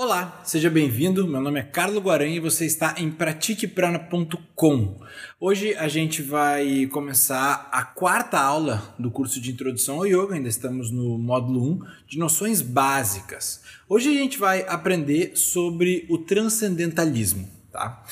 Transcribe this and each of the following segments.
Olá, seja bem-vindo. Meu nome é Carlos Guaranha e você está em pratiqueprana.com. Hoje a gente vai começar a quarta aula do curso de Introdução ao Yoga, ainda estamos no módulo 1, de noções básicas. Hoje a gente vai aprender sobre o transcendentalismo, tá?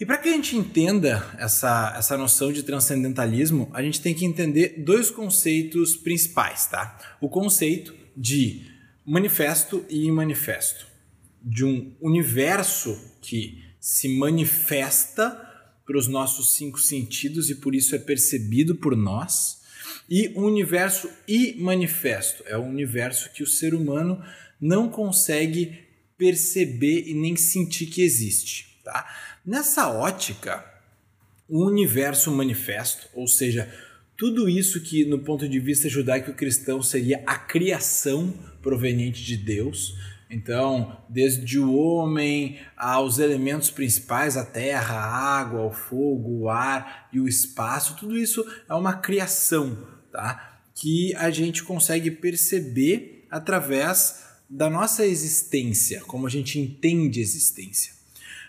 E para que a gente entenda essa, essa noção de transcendentalismo, a gente tem que entender dois conceitos principais, tá? O conceito de manifesto e manifesto de um universo que se manifesta para os nossos cinco sentidos e por isso é percebido por nós, e um universo imanifesto, é um universo que o ser humano não consegue perceber e nem sentir que existe. Tá? Nessa ótica, o universo manifesto, ou seja, tudo isso que no ponto de vista judaico-cristão seria a criação proveniente de Deus, então, desde o homem aos elementos principais, a terra, a água, o fogo, o ar e o espaço, tudo isso é uma criação, tá? Que a gente consegue perceber através da nossa existência, como a gente entende existência.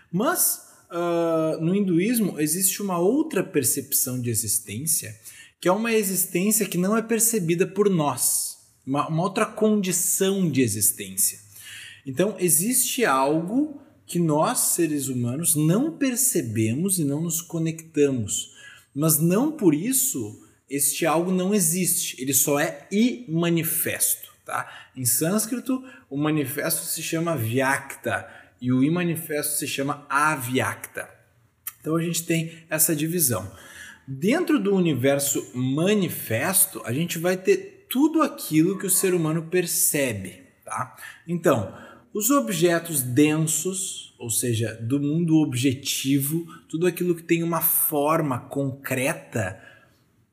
Mas uh, no hinduísmo existe uma outra percepção de existência, que é uma existência que não é percebida por nós, uma, uma outra condição de existência. Então, existe algo que nós, seres humanos, não percebemos e não nos conectamos. Mas não por isso este algo não existe, ele só é imanifesto. Tá? Em sânscrito, o manifesto se chama vyakta e o imanifesto se chama avyakta. Então a gente tem essa divisão. Dentro do universo manifesto, a gente vai ter tudo aquilo que o ser humano percebe. Tá? Então, os objetos densos, ou seja, do mundo objetivo, tudo aquilo que tem uma forma concreta,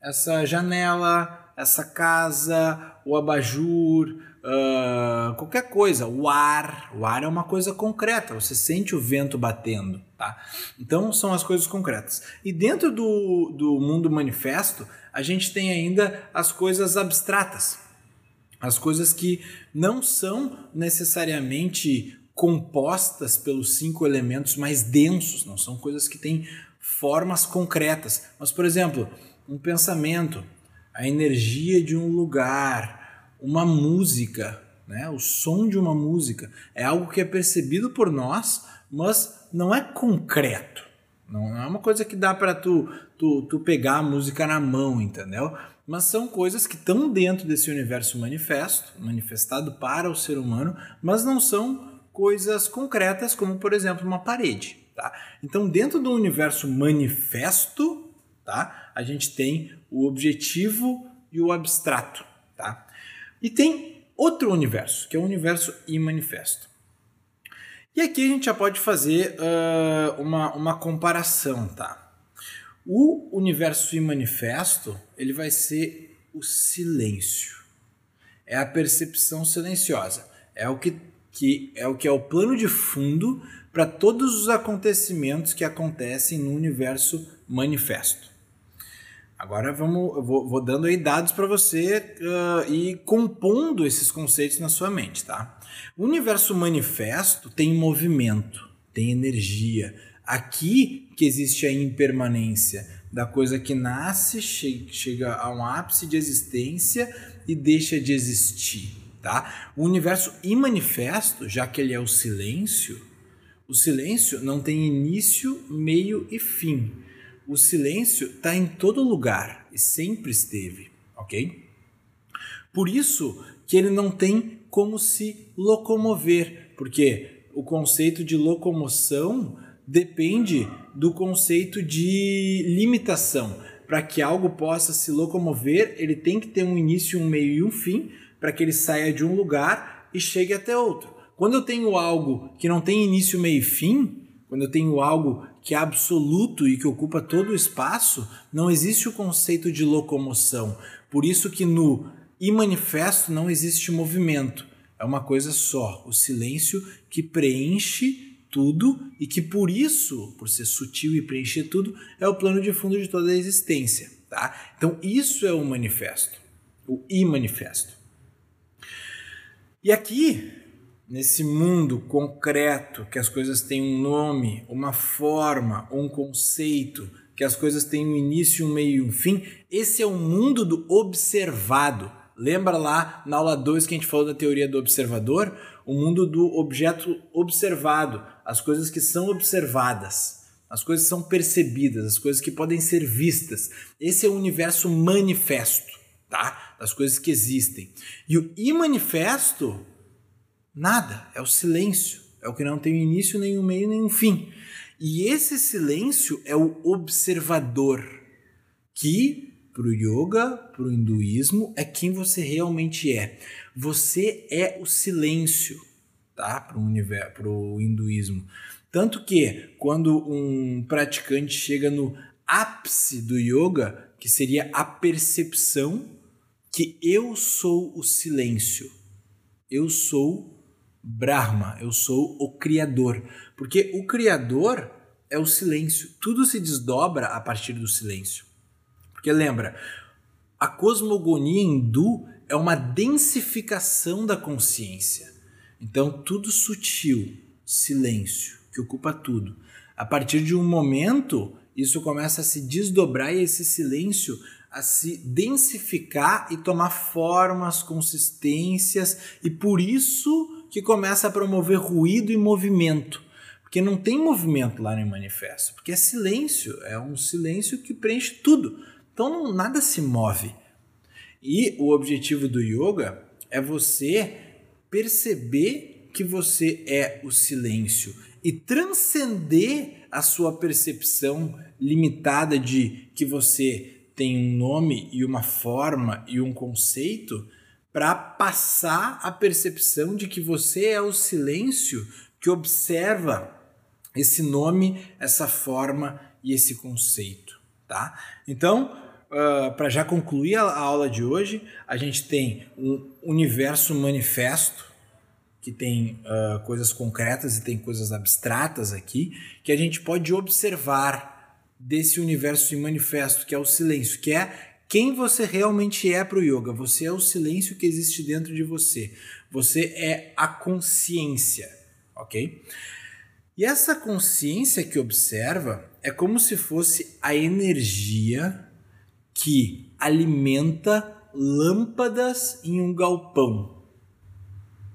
essa janela, essa casa, o abajur, uh, qualquer coisa, o ar, o ar é uma coisa concreta, você sente o vento batendo, tá? Então são as coisas concretas. E dentro do, do mundo manifesto, a gente tem ainda as coisas abstratas, as coisas que não são necessariamente compostas pelos cinco elementos mais densos, não são coisas que têm formas concretas. Mas, por exemplo, um pensamento, a energia de um lugar, uma música, né? o som de uma música, é algo que é percebido por nós, mas não é concreto. Não é uma coisa que dá para tu, tu, tu pegar a música na mão, entendeu? mas são coisas que estão dentro desse universo manifesto, manifestado para o ser humano, mas não são coisas concretas, como por exemplo uma parede. Tá? Então, dentro do universo manifesto, tá? a gente tem o objetivo e o abstrato. Tá? E tem outro universo, que é o universo imanifesto. E aqui a gente já pode fazer uh, uma, uma comparação, tá? O universo imanifesto, ele vai ser o silêncio. É a percepção silenciosa. É o que, que é o que é o plano de fundo para todos os acontecimentos que acontecem no universo manifesto. Agora vamos, eu vou, vou dando aí dados para você uh, e compondo esses conceitos na sua mente, tá? O universo manifesto tem movimento, tem energia, Aqui que existe a impermanência da coisa que nasce, chega a um ápice de existência e deixa de existir. Tá? O universo imanifesto, já que ele é o silêncio, o silêncio não tem início, meio e fim. O silêncio está em todo lugar e sempre esteve, ok? Por isso que ele não tem como se locomover, porque o conceito de locomoção depende do conceito de limitação. Para que algo possa se locomover, ele tem que ter um início, um meio e um fim, para que ele saia de um lugar e chegue até outro. Quando eu tenho algo que não tem início, meio e fim, quando eu tenho algo que é absoluto e que ocupa todo o espaço, não existe o conceito de locomoção. Por isso que no imanifesto não existe movimento. É uma coisa só, o silêncio que preenche tudo e que por isso, por ser sutil e preencher tudo, é o plano de fundo de toda a existência. Tá? Então, isso é o manifesto, o imanifesto. E aqui nesse mundo concreto, que as coisas têm um nome, uma forma, um conceito, que as coisas têm um início, um meio e um fim, esse é o mundo do observado. Lembra lá na aula 2 que a gente falou da teoria do observador? O mundo do objeto observado, as coisas que são observadas, as coisas que são percebidas, as coisas que podem ser vistas. Esse é o universo manifesto, tá? Das coisas que existem. E o imanifesto, nada, é o silêncio, é o que não tem início, nem um meio, nem um fim. E esse silêncio é o observador, que para o yoga, para o hinduísmo, é quem você realmente é. Você é o silêncio, tá? Para o universo, para o hinduísmo. Tanto que quando um praticante chega no ápice do yoga, que seria a percepção que eu sou o silêncio, eu sou Brahma, eu sou o Criador. Porque o Criador é o silêncio, tudo se desdobra a partir do silêncio. Porque lembra, a cosmogonia hindu é uma densificação da consciência. Então, tudo sutil, silêncio, que ocupa tudo. A partir de um momento, isso começa a se desdobrar e esse silêncio a se densificar e tomar formas, consistências, e por isso que começa a promover ruído e movimento. Porque não tem movimento lá no manifesto, porque é silêncio, é um silêncio que preenche tudo. Então não, nada se move. E o objetivo do yoga é você perceber que você é o silêncio e transcender a sua percepção limitada de que você tem um nome e uma forma e um conceito para passar a percepção de que você é o silêncio que observa esse nome, essa forma e esse conceito, tá? Então, uh, para já concluir a, aula de hoje, a gente tem um universo manifesto, que tem uh, coisas concretas e tem coisas abstratas aqui, que a gente pode observar desse universo manifesto, que é o silêncio, que é quem você realmente é para o yoga. Você é o silêncio que existe dentro de você. Você é a consciência, ok? E essa consciência que observa é como se fosse a energia que alimenta lâmpadas em um galpão.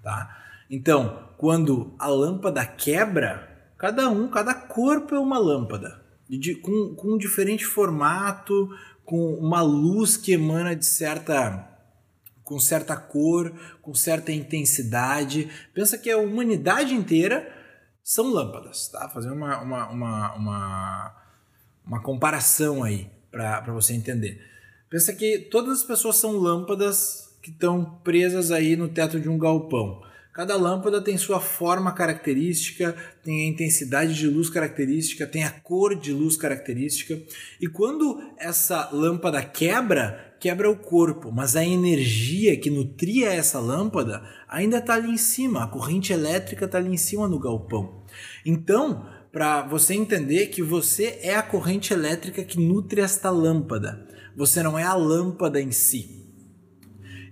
Tá? Então, quando a lâmpada quebra, cada um, cada corpo é uma lâmpada, de, com, com um diferente formato, com uma luz que emana de certa com certa cor, com certa intensidade. Pensa que a humanidade inteira são lâmpadas, tá? Fazer uma, uma, uma, uma, uma comparação aí para você entender. Pensa que todas as pessoas são lâmpadas que estão presas aí no teto de um galpão. Cada lâmpada tem sua forma característica, tem a intensidade de luz característica, tem a cor de luz característica. E quando essa lâmpada quebra, quebra o corpo, mas a energia que nutria essa lâmpada ainda está ali em cima, a corrente elétrica está ali em cima no galpão. Então, para você entender que você é a corrente elétrica que nutre esta lâmpada. Você não é a lâmpada em si.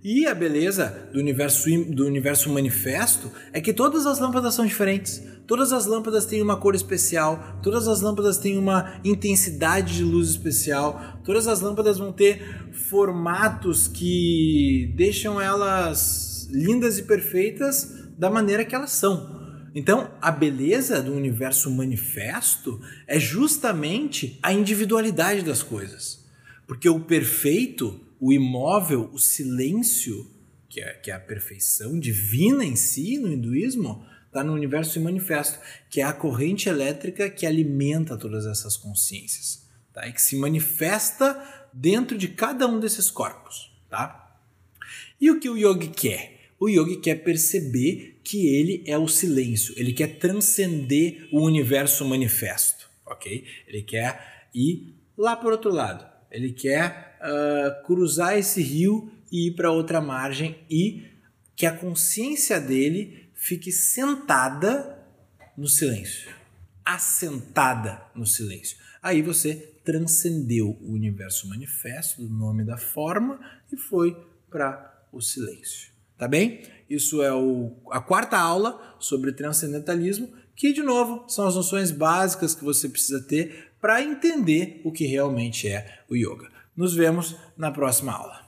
E a beleza do universo, do universo manifesto é que todas as lâmpadas são diferentes. Todas as lâmpadas têm uma cor especial, todas as lâmpadas têm uma intensidade de luz especial, todas as lâmpadas vão ter formatos que deixam elas lindas e perfeitas da maneira que elas são. Então, a beleza do universo manifesto é justamente a individualidade das coisas. Porque o perfeito, o imóvel, o silêncio, que é, que é a perfeição divina em si no hinduísmo, está no universo manifesto, que é a corrente elétrica que alimenta todas essas consciências, tá? e que se manifesta dentro de cada um desses corpos. Tá? E o que o yogi quer? O yogi quer perceber que ele é o silêncio, ele quer transcender o universo manifesto, ok? Ele quer ir lá por outro lado, ele quer uh, cruzar esse rio e ir para outra margem e que a consciência dele fique sentada no silêncio, assentada no silêncio. Aí você transcendeu o universo manifesto do nome da forma e foi para o silêncio. tá bem? Isso é o, a quarta aula sobre transcendentalismo, que, de novo, são as noções básicas que você precisa ter para entender o que realmente é o yoga. Nos vemos na próxima aula.